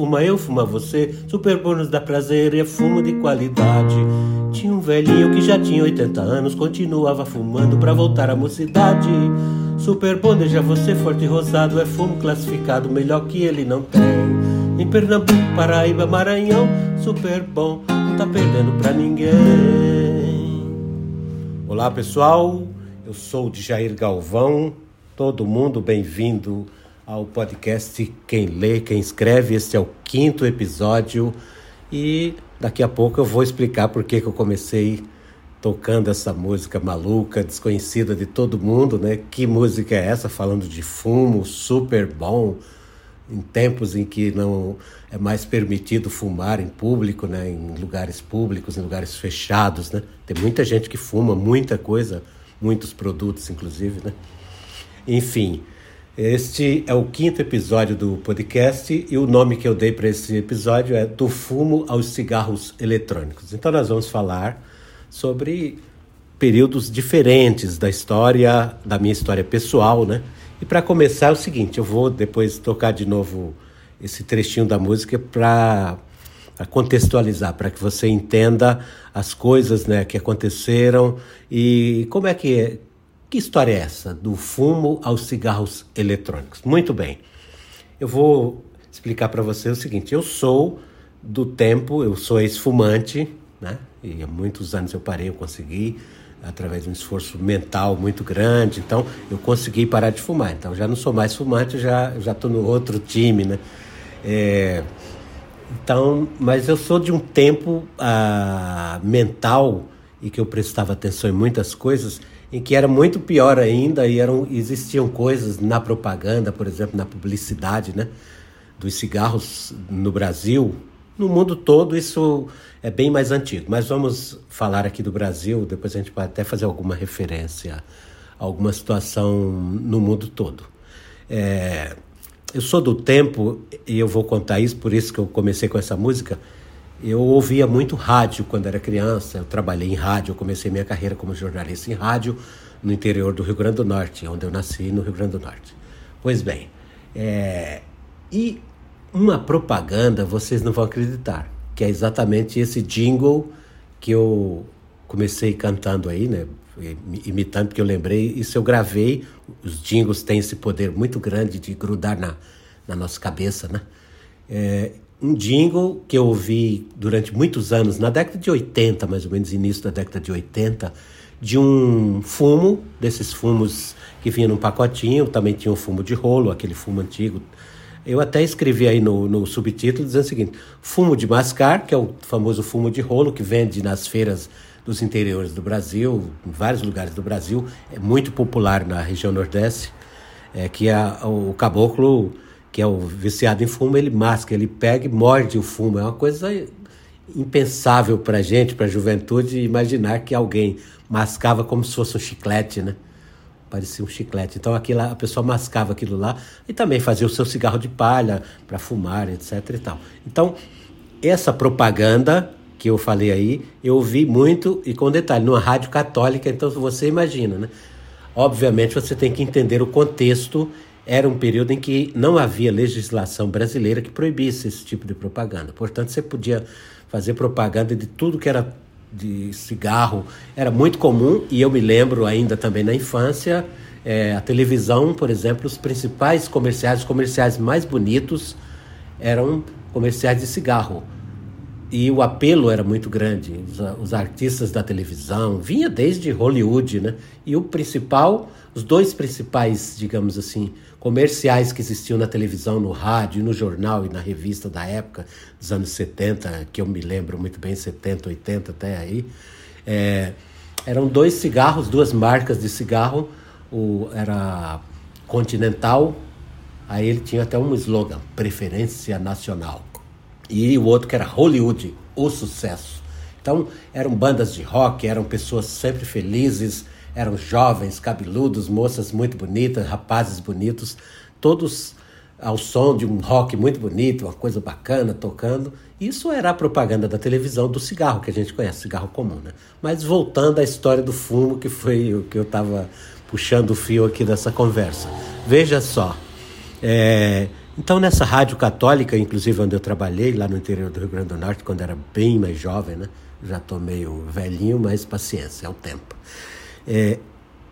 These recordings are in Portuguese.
fuma eu, fuma você. Super bônus dá prazer e é fumo de qualidade. Tinha um velhinho que já tinha 80 anos, continuava fumando pra voltar à mocidade. Super bom, deixa você forte e rosado, é fumo classificado, melhor que ele não tem. Em Pernambuco, Paraíba, Maranhão, super bom, não tá perdendo pra ninguém. Olá pessoal, eu sou o Jair Galvão, todo mundo bem-vindo ao podcast Quem Lê, Quem Escreve. Este é o quinto episódio e daqui a pouco eu vou explicar por que, eu comecei tocando essa música maluca, desconhecida de todo mundo, né? Que música é essa? Falando de fumo, super bom, em tempos em que não é mais permitido fumar em público, né? Em lugares públicos, em lugares fechados, né? Tem muita gente que fuma muita coisa, muitos produtos, inclusive, né? Enfim, este é o quinto episódio do podcast e o nome que eu dei para esse episódio é Do Fumo aos Cigarros Eletrônicos. Então, nós vamos falar sobre períodos diferentes da história, da minha história pessoal, né? E para começar é o seguinte, eu vou depois tocar de novo esse trechinho da música para contextualizar, para que você entenda as coisas né, que aconteceram e como é que é, que história é essa do fumo aos cigarros eletrônicos. Muito bem, eu vou explicar para você o seguinte: eu sou do tempo, eu sou ex-fumante, né? E há muitos anos eu parei, eu consegui, através de um esforço mental muito grande, então eu consegui parar de fumar. Então já não sou mais fumante, já já estou no outro time, né? É, então, mas eu sou de um tempo ah, mental e que eu prestava atenção em muitas coisas em que era muito pior ainda e eram existiam coisas na propaganda, por exemplo, na publicidade, né, dos cigarros no Brasil, no mundo todo isso é bem mais antigo, mas vamos falar aqui do Brasil, depois a gente pode até fazer alguma referência a alguma situação no mundo todo. É, eu sou do tempo, e eu vou contar isso, por isso que eu comecei com essa música. Eu ouvia muito rádio quando era criança, eu trabalhei em rádio, eu comecei minha carreira como jornalista em rádio no interior do Rio Grande do Norte, onde eu nasci, no Rio Grande do Norte. Pois bem, é, e uma propaganda, vocês não vão acreditar que é exatamente esse jingle que eu comecei cantando aí, né? Imitando, porque eu lembrei, isso eu gravei. Os jingles têm esse poder muito grande de grudar na, na nossa cabeça, né? É, um jingle que eu ouvi durante muitos anos, na década de 80, mais ou menos, início da década de 80, de um fumo, desses fumos que vinha num pacotinho, também tinha um fumo de rolo, aquele fumo antigo, eu até escrevi aí no, no subtítulo dizendo o seguinte: fumo de mascar, que é o famoso fumo de rolo que vende nas feiras dos interiores do Brasil, em vários lugares do Brasil, é muito popular na região Nordeste, é que é o caboclo, que é o viciado em fumo, ele masca, ele pega e morde o fumo. É uma coisa impensável para a gente, para a juventude, imaginar que alguém mascava como se fosse um chiclete, né? parecia um chiclete. Então aquilo, a pessoa mascava aquilo lá e também fazia o seu cigarro de palha para fumar, etc. e tal. Então, essa propaganda que eu falei aí, eu ouvi muito e com detalhe, numa rádio católica, então você imagina, né? Obviamente você tem que entender o contexto. Era um período em que não havia legislação brasileira que proibisse esse tipo de propaganda. Portanto, você podia fazer propaganda de tudo que era de cigarro era muito comum e eu me lembro ainda também na infância é, a televisão, por exemplo, os principais comerciais, os comerciais mais bonitos eram comerciais de cigarro e o apelo era muito grande. Os, os, artistas da televisão vinha desde Hollywood, né? E o principal, os dois principais, digamos assim, comerciais que existiam na televisão, no rádio, no jornal e na revista da época, dos anos 70, que eu me lembro muito bem, 70, 80 até aí, é, eram dois cigarros, duas marcas de cigarro, o, era Continental, aí ele tinha até um slogan, Preferência Nacional e o outro que era Hollywood, o sucesso. Então eram bandas de rock, eram pessoas sempre felizes, eram jovens, cabeludos, moças muito bonitas, rapazes bonitos, todos ao som de um rock muito bonito, uma coisa bacana tocando. Isso era a propaganda da televisão do cigarro que a gente conhece, cigarro comum, né? Mas voltando à história do fumo, que foi o que eu estava puxando o fio aqui dessa conversa. Veja só, é, Então, nessa rádio católica, inclusive onde eu trabalhei, lá no interior do Rio Grande do Norte, quando era bem mais jovem, né? Já estou meio velhinho, mas paciência, é o tempo. É,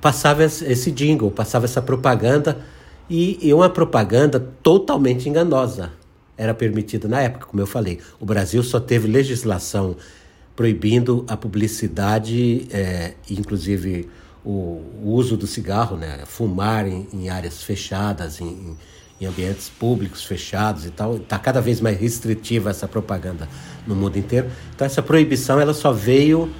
passava esse jingle, passava essa propaganda, e, e uma propaganda totalmente enganosa. Era permitida na época, como eu falei. O Brasil só teve legislação proibindo a publicidade, é, inclusive o, uso do cigarro, né? fumar em, em áreas fechadas, em, em, ambientes públicos fechados e tal. Está cada vez mais restritiva essa propaganda no mundo inteiro. Então essa proibição ela só veio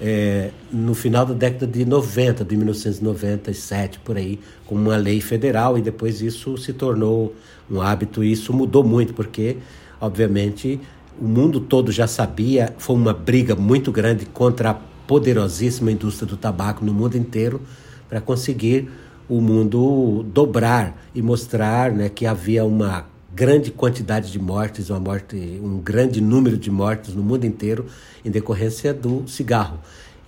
é, no final da década de 90, de 1997, por aí, com uma lei federal, e depois isso se tornou um hábito, e isso mudou muito, porque, obviamente, o mundo todo já sabia, foi uma briga muito grande contra a poderosíssima indústria do tabaco no mundo inteiro para conseguir o mundo dobrar e mostrar né, que havia uma grande quantidade de mortes, uma morte, um grande número de mortes no mundo inteiro em decorrência do cigarro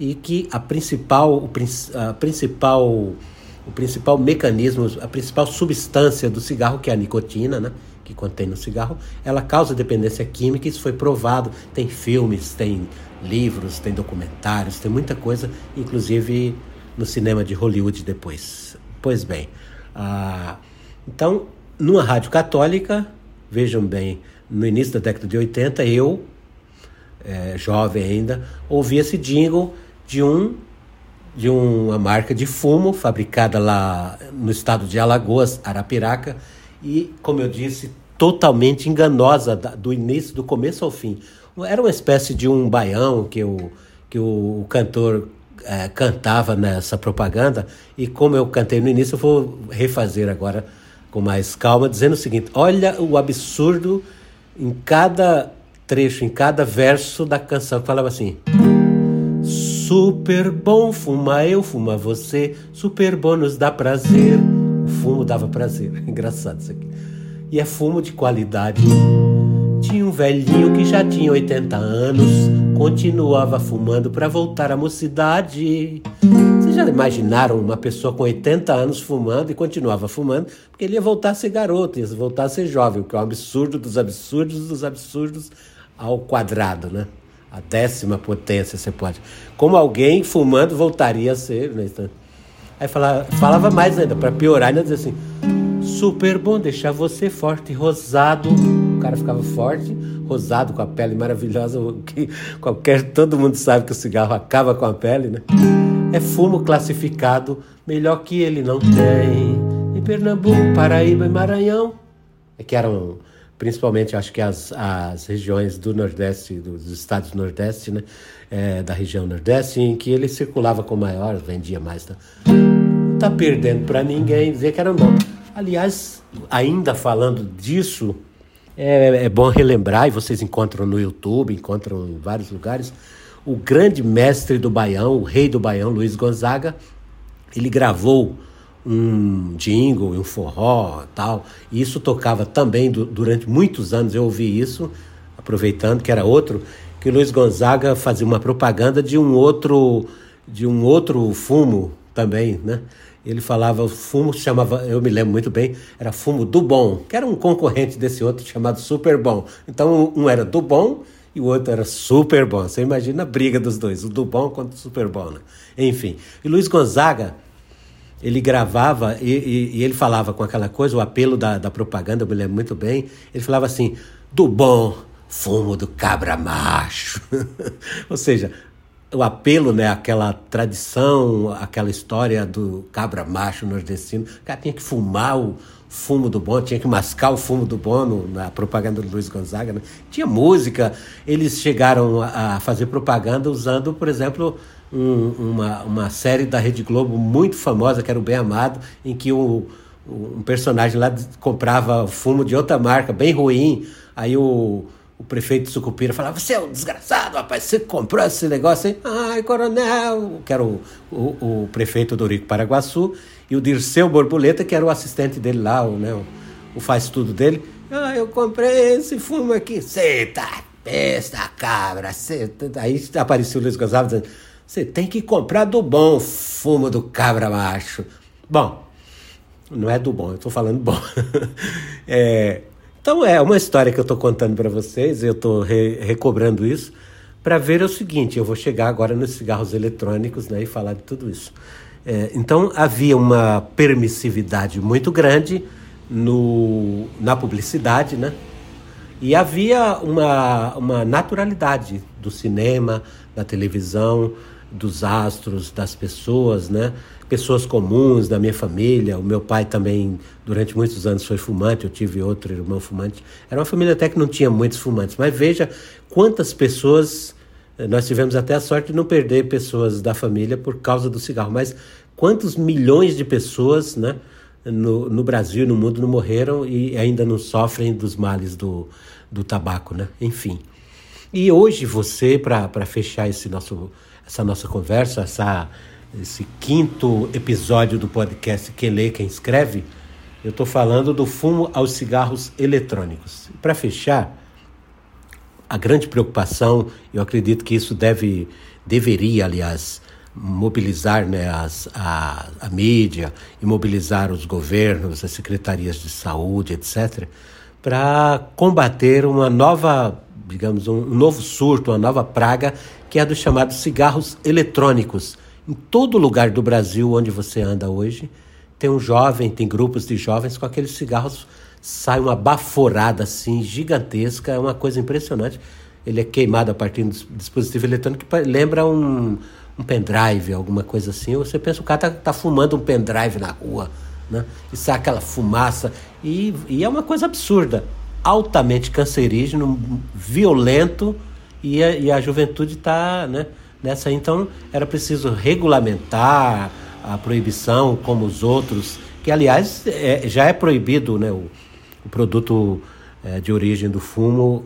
e que a principal, o, a principal, o principal mecanismo, a principal substância do cigarro, que é a nicotina, né, que contém no cigarro, ela causa dependência química, isso foi provado, tem filmes, tem livros, tem documentários, tem muita coisa, inclusive no cinema de Hollywood depois. Pois bem, ah, então, numa rádio católica, vejam bem, no início da década de 80, eu, é, jovem ainda, ouvi esse jingle de um de uma marca de fumo fabricada lá no estado de Alagoas, Arapiraca, e, como eu disse, totalmente enganosa do início, do começo ao fim. Era uma espécie de um baião que o, que o cantor é, cantava nessa propaganda, e como eu cantei no início, eu vou refazer agora com mais calma, dizendo o seguinte: olha o absurdo em cada trecho, em cada verso da canção, falava assim. Super bom, fuma eu, fuma você, super bom nos dá prazer. O fumo dava prazer, engraçado isso aqui. E é fumo de qualidade. Tinha um velhinho que já tinha 80 anos, continuava fumando para voltar à mocidade. Imaginaram uma pessoa com 80 anos fumando e continuava fumando? Porque ele ia voltar a ser garoto, ia voltar a ser jovem, o que é um absurdo dos absurdos dos absurdos ao quadrado, né? a décima potência você pode. Como alguém fumando voltaria a ser. Né? Aí falava, falava mais ainda, para piorar, ainda dizia assim: super bom deixar você forte, rosado. O cara ficava forte, rosado, com a pele maravilhosa. Que qualquer, todo mundo sabe que o cigarro acaba com a pele, né? É fumo classificado, melhor que ele não tem. Em Pernambuco, Paraíba e Maranhão. É que eram principalmente acho que as, as regiões do Nordeste, dos estados do Nordeste, né, é, da região Nordeste, em que ele circulava com maior, vendia mais. Tá, tá perdendo para ninguém dizer que era bom. Aliás, ainda falando disso, é, é bom relembrar, e vocês encontram no YouTube, encontram em vários lugares, o grande mestre do Baião, o rei do Baião, Luiz Gonzaga, ele gravou um jingle, um forró tal. E isso tocava também do, durante muitos anos, eu ouvi isso, aproveitando que era outro, que Luiz Gonzaga fazia uma propaganda de um outro de um outro fumo também, né? Ele falava, o fumo chamava, eu me lembro muito bem, era fumo do bom, que era um concorrente desse outro chamado Super Bom. Então um era do bom e o outro era super bom. Você imagina a briga dos dois, o do bom contra o super bom, né? Enfim. E Luiz Gonzaga ele gravava e, e, e, ele falava com aquela coisa, o apelo da, da propaganda, eu me lembro muito bem. Ele falava assim: do bom fumo do cabra macho. Ou seja, o apelo, né, aquela tradição, aquela história do cabra macho nordestino. O cara tinha que fumar o fumo do bom, tinha que mascar o fumo do bom na propaganda do Luiz Gonzaga. Né? Tinha música, eles chegaram a, a fazer propaganda usando, por exemplo um, uma, uma série da Rede Globo muito famosa, que era o Bem Amado, em que o, um personagem lá comprava fumo de outra marca, bem ruim. Aí o, o prefeito de Sucupira falava: Você é um desgraçado, rapaz, você comprou esse negócio aí? Ai, coronel, que era o, o, o prefeito do Rico Paraguaçu, e o Dirceu Borboleta, que era o assistente dele lá, o, né, o, o faz-tudo dele. Ah, eu comprei esse fumo aqui. Você tá besta, cabra. Cê... Tá- aí apareceu o Luiz Gonçalves dizendo: você tem que comprar do bom fumo do cabra macho. Bom, não é do bom, eu estou falando bom. é, Então é uma história que eu estou contando para vocês, eu estou re recobrando isso para ver o seguinte: eu vou chegar agora nos cigarros eletrônicos né, e falar de tudo isso. É, então havia uma permissividade muito grande no, na publicidade, né? E havia uma, uma naturalidade do cinema, da televisão, dos astros, das pessoas, né? Pessoas comuns da minha família. O meu pai também, durante muitos anos, foi fumante. Eu tive outro irmão fumante. Era uma família até que não tinha muitos fumantes. Mas veja quantas pessoas. Eh, nós tivemos até a sorte de não perder pessoas da família por causa do cigarro. Mas quantos milhões de pessoas, né? No, no Brasil e no mundo não morreram e ainda não sofrem dos males do, do tabaco, né? Enfim. E hoje você, para fechar esse nosso, essa nossa conversa, essa, esse quinto episódio do podcast Quem Lê, Quem Escreve, eu estou falando do fumo aos cigarros eletrônicos. Para fechar, a grande preocupação, eu acredito que isso deve, deveria, aliás, mobilizar né, as, a, a mídia e mobilizar os governos, as secretarias de saúde, etc., para combater uma nova, digamos, um novo surto, uma nova praga, que é dos chamados cigarros eletrônicos. Em todo lugar do Brasil onde você anda hoje, tem um jovem, tem grupos de jovens com aqueles cigarros, sai uma baforada assim gigantesca, é uma coisa impressionante. Ele é queimado a partir do dispositivo eletrônico que lembra um, um pendrive, alguma coisa assim. Você pensa, o cara tá, tá fumando um pendrive na rua né? E sai aquela fumaça. E, e é uma coisa absurda. Altamente cancerígeno, violento, e a, e a juventude está né, nessa. Então, era preciso regulamentar a proibição, como os outros, que, aliás, é, já é proibido né, o, o produto é, de origem do fumo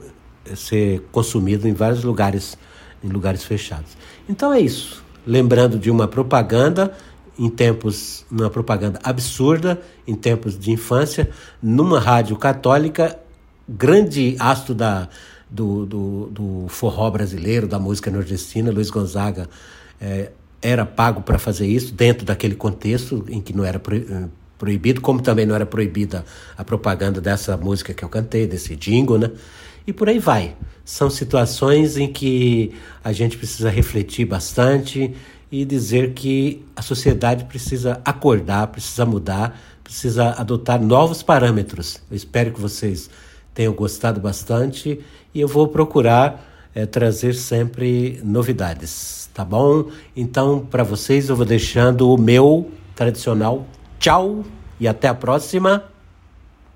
ser consumido em vários lugares, em lugares fechados. Então é isso. Lembrando de uma propaganda em tempos, numa propaganda absurda, em tempos de infância, numa rádio católica, grande astro da, do, do, do forró brasileiro, da música nordestina, Luiz Gonzaga, é, era pago para fazer isso, dentro daquele contexto em que não era eh, proibido, como também não era proibida a propaganda dessa música que eu cantei, desse jingle, né? E por aí vai. São situações em que a gente precisa refletir bastante, e dizer que a sociedade precisa acordar, precisa mudar, precisa adotar novos parâmetros. Eu espero que vocês tenham gostado bastante e eu vou procurar é, trazer sempre novidades, tá bom? Então, para vocês, eu vou deixando o meu tradicional tchau e até a próxima.